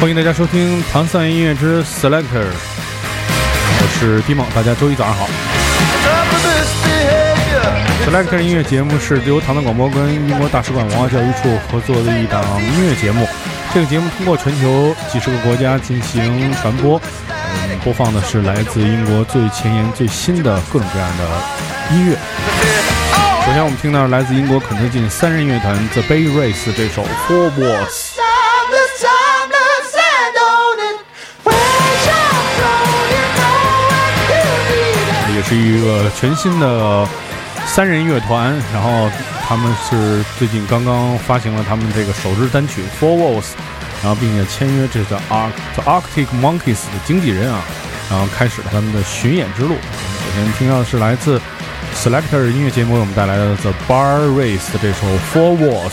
欢迎大家收听唐三音乐之 Selector，我是迪梦，大家周一早上好。Selector 音乐节目是由唐唐广播跟英国大使馆文化教育处合作的一档音乐节目。这个节目通过全球几十个国家进行传播，嗯，播放的是来自英国最前沿、最新的各种各样的音乐。首先，我们听到来自英国肯特郡三人乐团 The Bay Race 这首 Four Walls。也是一个全新的三人乐团，然后他们是最近刚刚发行了他们这个首支单曲《Four Walls》，然后并且签约这个 Arctic Monkeys 的经纪人啊，然后开始了他们的巡演之路。首先听到的是来自 Selector 音乐节目为我们带来的 The Bar Race 的这首《Four Walls》。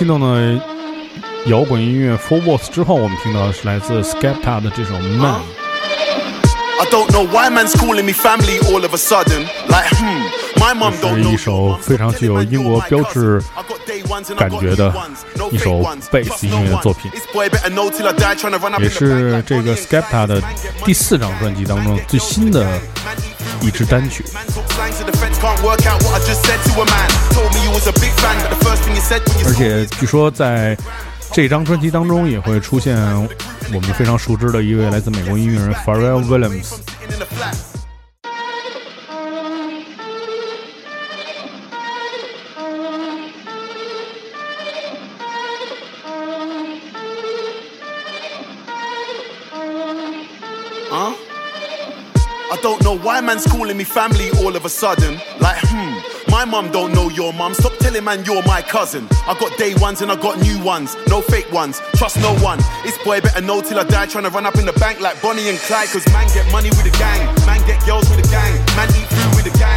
那首令人激动的摇滚音乐《Four Walls》之后，我们听到的是来自 Skepta 的这首《Man》。这是一首非常具有英国标志感觉的一首贝斯音乐作品，也是这个 Skepta 的第四张专辑当中最新的一支单曲。而且据说在这张专辑当中也会出现我们非常熟知的一位来自美国音乐人 Farrell Williams。Man's calling me family all of a sudden. Like, hmm, my mum don't know your mum. Stop telling man you're my cousin. I got day ones and I got new ones. No fake ones. Trust no one. This boy better know till I die. Trying to run up in the bank like Bonnie and Clyde. Cause man get money with a gang. Man get girls with a gang. Man eat food with a gang.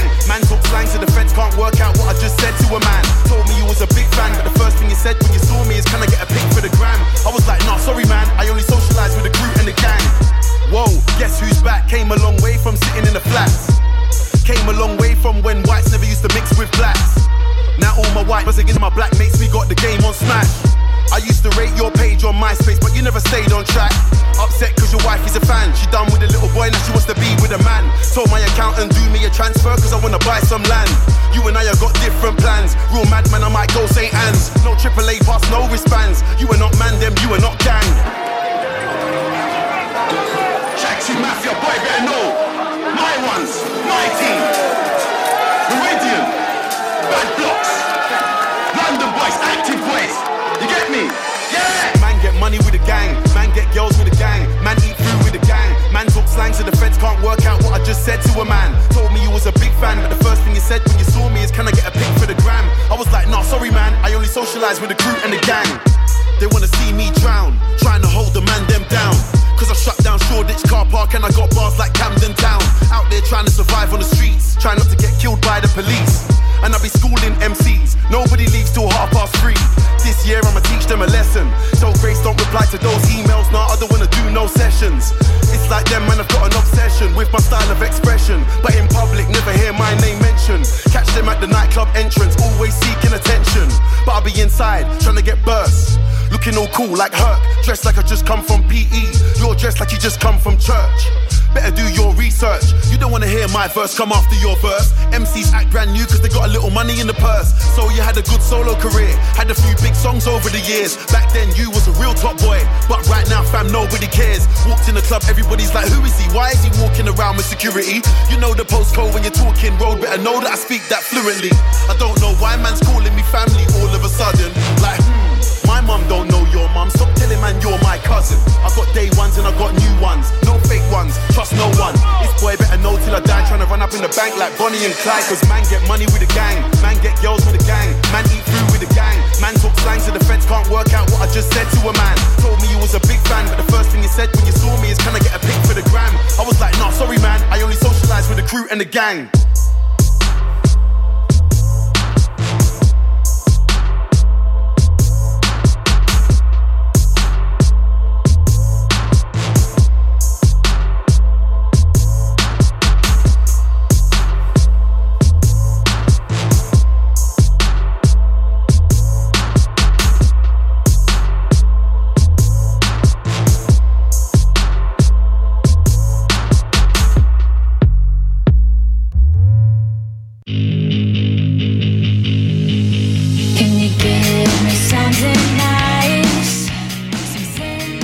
Said to a man. Told me you was a big fan, but the first thing you said when you saw me is, Can I get a pic for the gram? I was like, Nah, sorry, man. I only socialize with the crew and the gang. They wanna see me drown, trying to hold the man them down. Cause I shut down Shoreditch car park and I got bars like Camden Town. Out there trying to survive on the streets, trying not to get killed by the police. And I be schooling MCs, nobody leaves till half past three. This year I'ma teach them a lesson. So Grace don't reply to those emails, with my style of expression. But in public, never hear my name mentioned. Catch them at the nightclub entrance, always seeking attention. But I'll be inside, trying to get burst. Looking all cool like Herc, dressed like I just come from PE. You're dressed like you just come from church. Better do your research. You don't wanna hear my verse come after your verse. MCs act brand new cause they got a little money in the purse. So you had a good solo career, had a few big songs over the years. Back then you was a real top boy, but right now fam nobody cares. Walked in the club, everybody's like, who is he? Why is he walking around with security? You know the postcode when you're talking road, better know that I speak that fluently. I don't know why man's calling me family all of a sudden. Like. My mum don't know your mum. Stop telling man you're my cousin. I got day ones and I got new ones. No fake ones. Trust no one. This boy better know till I die. Trying to run up in the bank like Bonnie and Clyde. Cause man get money with a gang. Man get girls with a gang. Man eat food with a gang. Man talk slang so the feds can't work out what I just said to a man. Told me you was a big fan, but the first thing you said when you saw me is can I get a pic for the gram? I was like, nah, sorry man. I only socialize with the crew and the gang.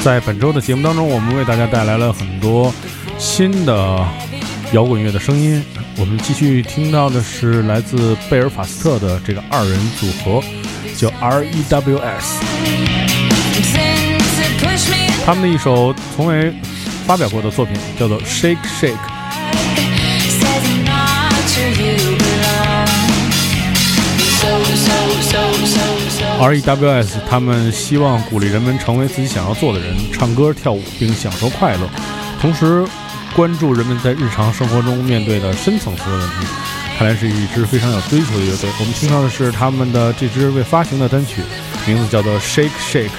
在本周的节目当中，我们为大家带来了很多新的摇滚乐的声音。我们继续听到的是来自贝尔法斯特的这个二人组合，叫 R.E.W.S。他们的一首从未发表过的作品叫做《Shake Shake》。R.E.W.S. 他们希望鼓励人们成为自己想要做的人，唱歌、跳舞，并享受快乐，同时关注人们在日常生活中面对的深层次的问题。看来是一支非常有追求的乐队。我们听到的是他们的这支未发行的单曲，名字叫做《Shake Shake》。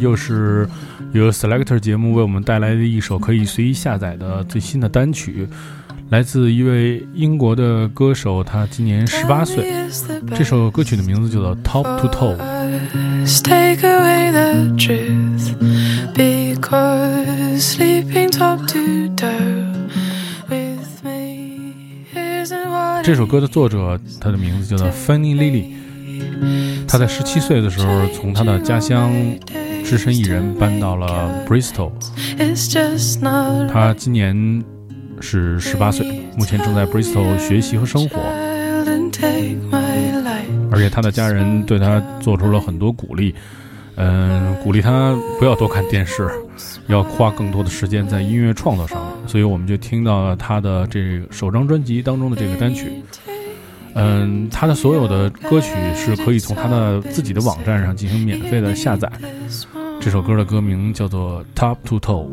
又是由 Selector 节目为我们带来的一首可以随意下载的最新的单曲，来自一位英国的歌手，他今年十八岁。这首歌曲的名字叫做 Top to Toe。这首歌的作者，他的名字叫做 Fanny Lily。他在十七岁的时候，从他的家乡只身一人搬到了 Bristol。他今年是十八岁，目前正在 Bristol 学习和生活。而且他的家人对他做出了很多鼓励，嗯，鼓励他不要多看电视，要花更多的时间在音乐创作上面。所以我们就听到了他的这首张专辑当中的这个单曲。嗯，他的所有的歌曲是可以从他的自己的网站上进行免费的下载。这首歌的歌名叫做《Top to Toe》。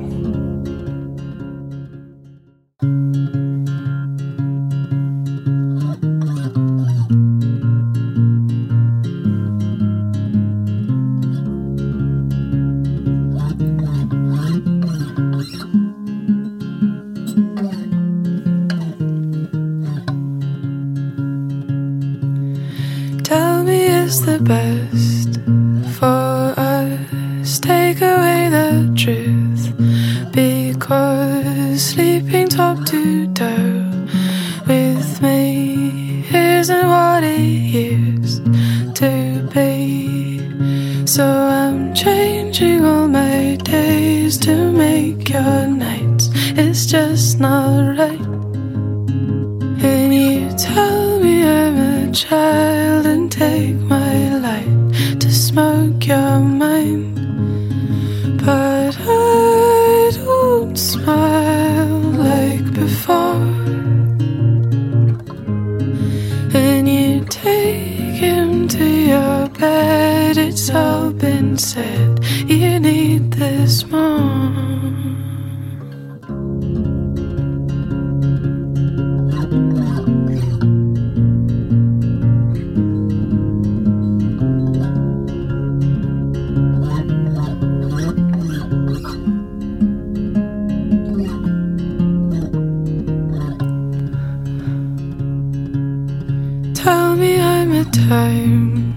Time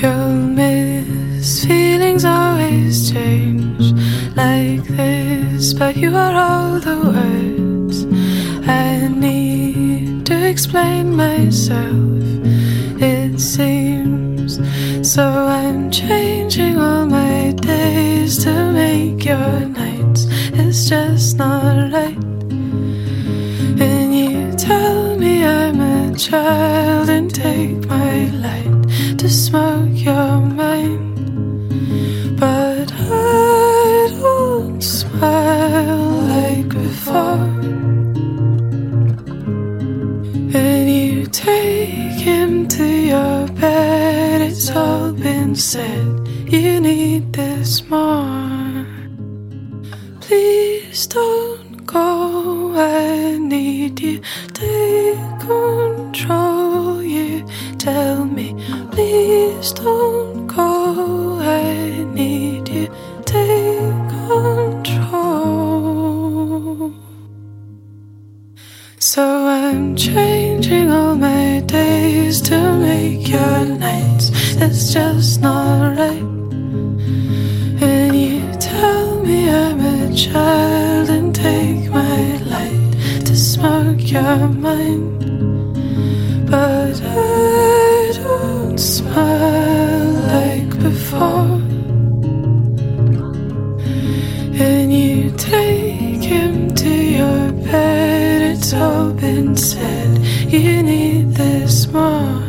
you'll miss. Feelings always change like this, but you are all the words I need to explain myself. It seems so. I'm changing all my days to make your nights. It's just not right. And you tell me I'm a child this more. Please don't go. I need you. Take control. You tell me. Please don't go. I need you. Take control. So I'm changing all my days to make your nights. It's just not right. Child and take my light to smoke your mind. But I don't smile like before. And you take him to your bed, it's all been said. You need this more.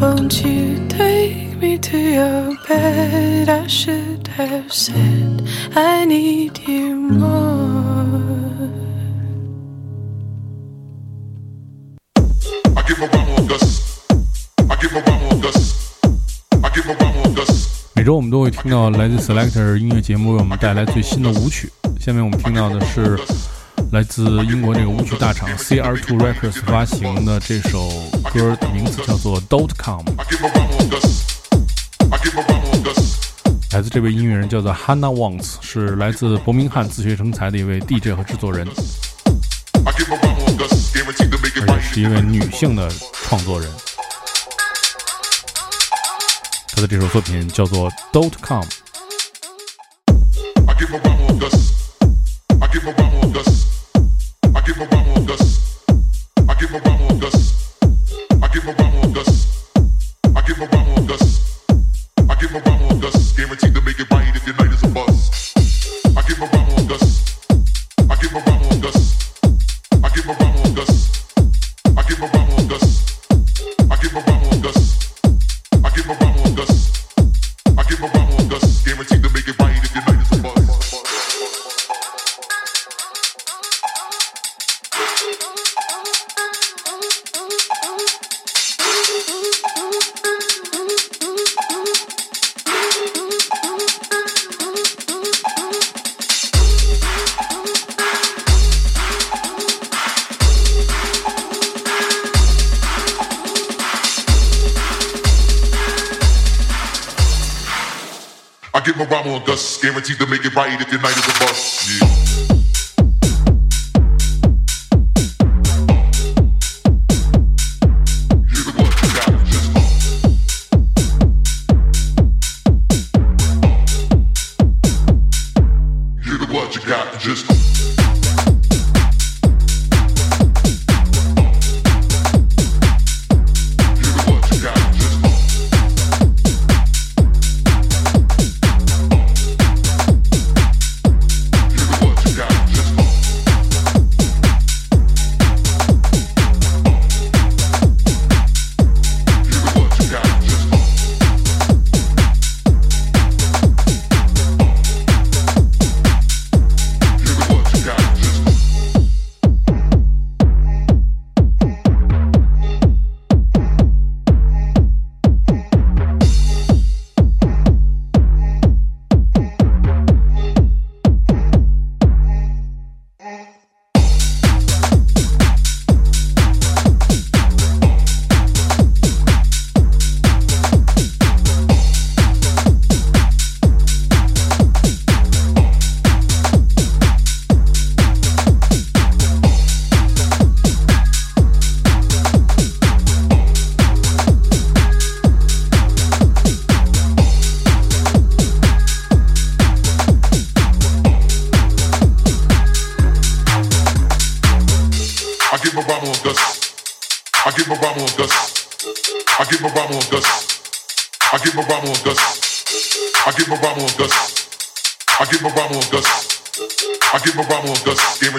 Won't you take me to your bed? I should have said I need you more. I give a one more Gus. I give a one more Gus. I give a one more Gus. 每周我们都会听到来自 Selector 音乐节目为我们带来最新的舞曲。下面我们听到的是来自英国这个舞曲大厂 CR2 Records 发行的这首歌名字叫做《Don't 来自这位音乐人叫做 Hannah Wants，是来自伯明翰自学成才的一位 DJ 和制作人，而且是一位女性的创作人。她的这首作品叫做《Don't Come》。the night is a bust. Yeah.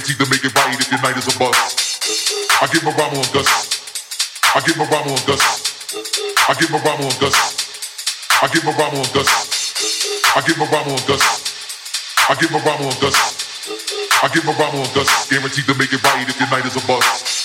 Guaranteed to make it right if your night is a bust. I give my rhyme on dust. I give my rhyme on dust. I give my rhyme on dust. I give my rhyme on dust. I give my rhyme on dust. I give my rhyme on dust. I give my rhyme on dust, guaranteed to make it right if your night is a bust.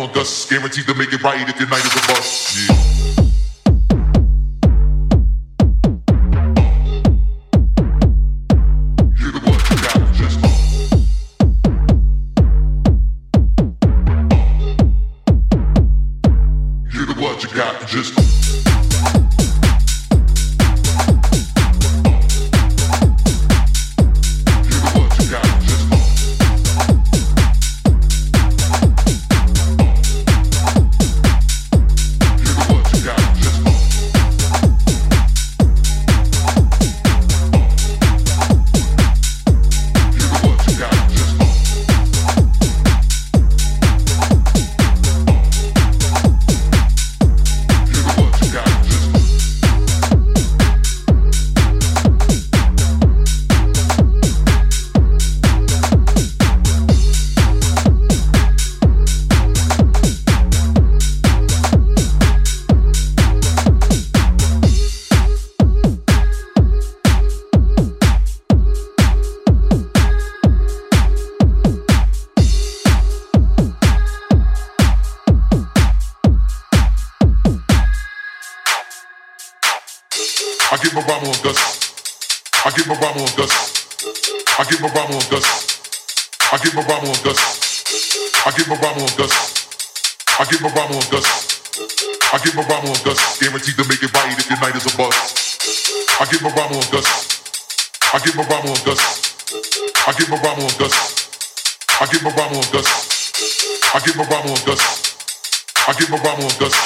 On dust, guaranteed to make it right if your night is a bust. Yeah. Just I get my rhyme on dust. I get my rhyme on dust. I get my rhyme on dust. I get my rhyme on dust. I get my rhyme on dust. I get my rhyme on dust. Guaranteed to make it right if your night is a bust. I get my rhyme on dust. I get my rhyme on dust. I get my rhyme on dust. I get my rhyme on dust. I get my rhyme on dust. I get my rhyme on dust.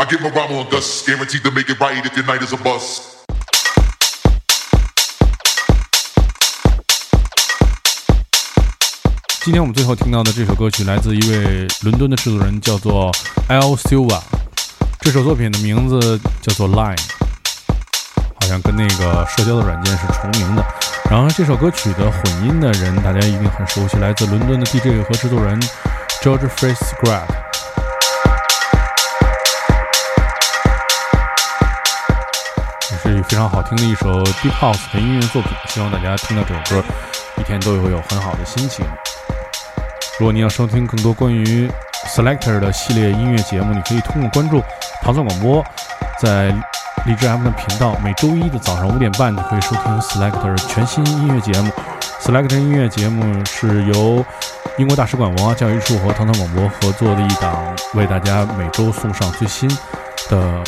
I get my rhyme on dust. Guaranteed to make it right if your night is a bust. 今天我们最后听到的这首歌曲来自一位伦敦的制作人，叫做 L Silva。这首作品的名字叫做 Line，好像跟那个社交的软件是重名的。然后这首歌曲的混音的人，大家一定很熟悉，来自伦敦的 DJ 和制作人 George f r e s g r a d 也是非常好听的一首 Deep House 的音乐作品。希望大家听到这首歌，一天都会有很好的心情。如果您要收听更多关于 Selector 的系列音乐节目，你可以通过关注唐宋广播，在荔枝 M 的频道，每周一的早上五点半就可以收听 Selector 全新音乐节目。Selector 音乐节目是由英国大使馆文化教育处和唐唐广播合作的一档，为大家每周送上最新的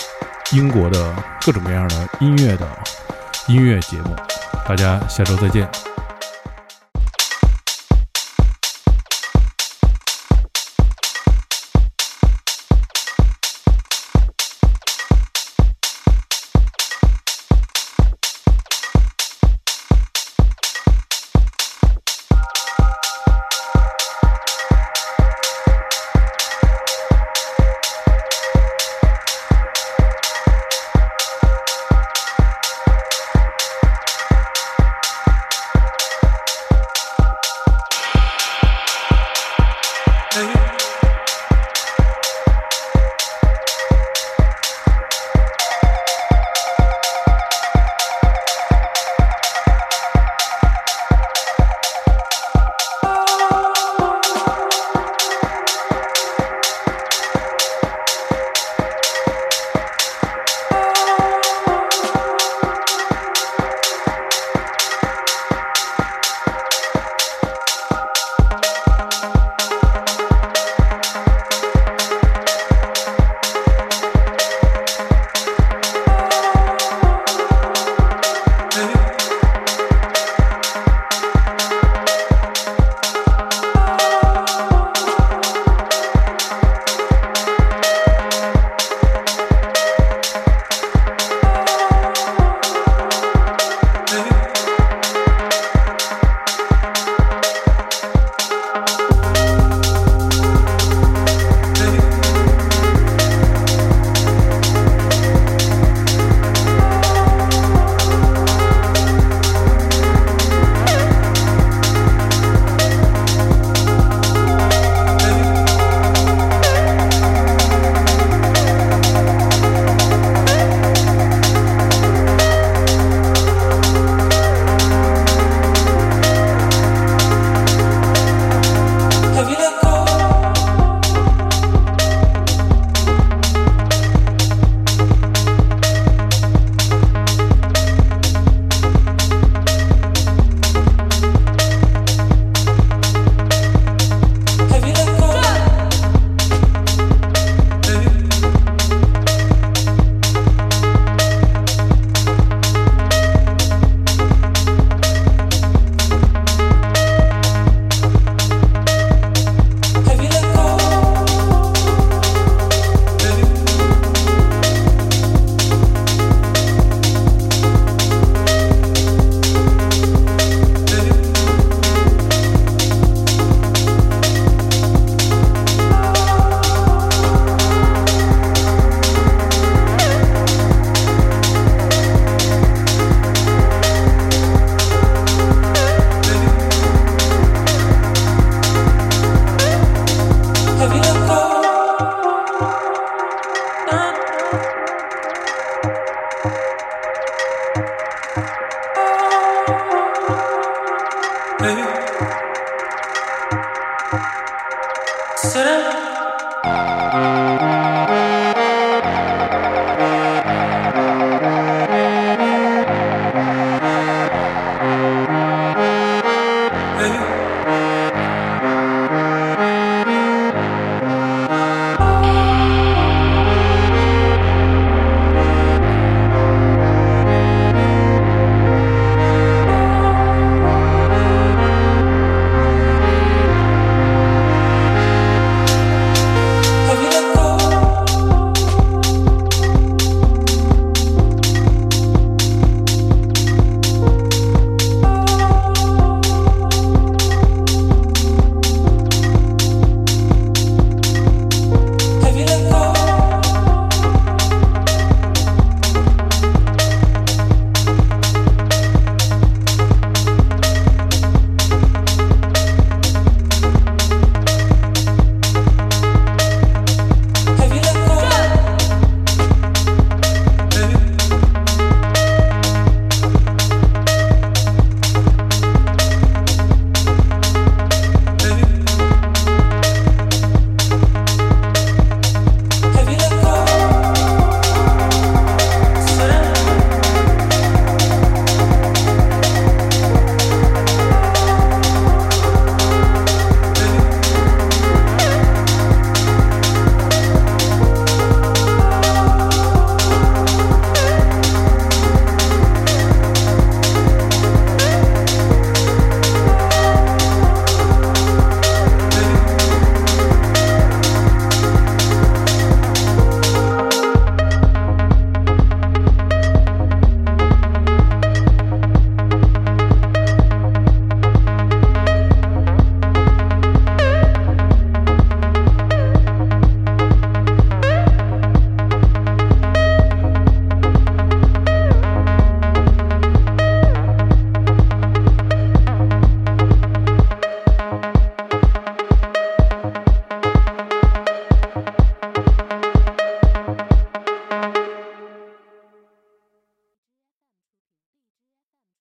英国的各种各样的音乐的音乐节目。大家下周再见。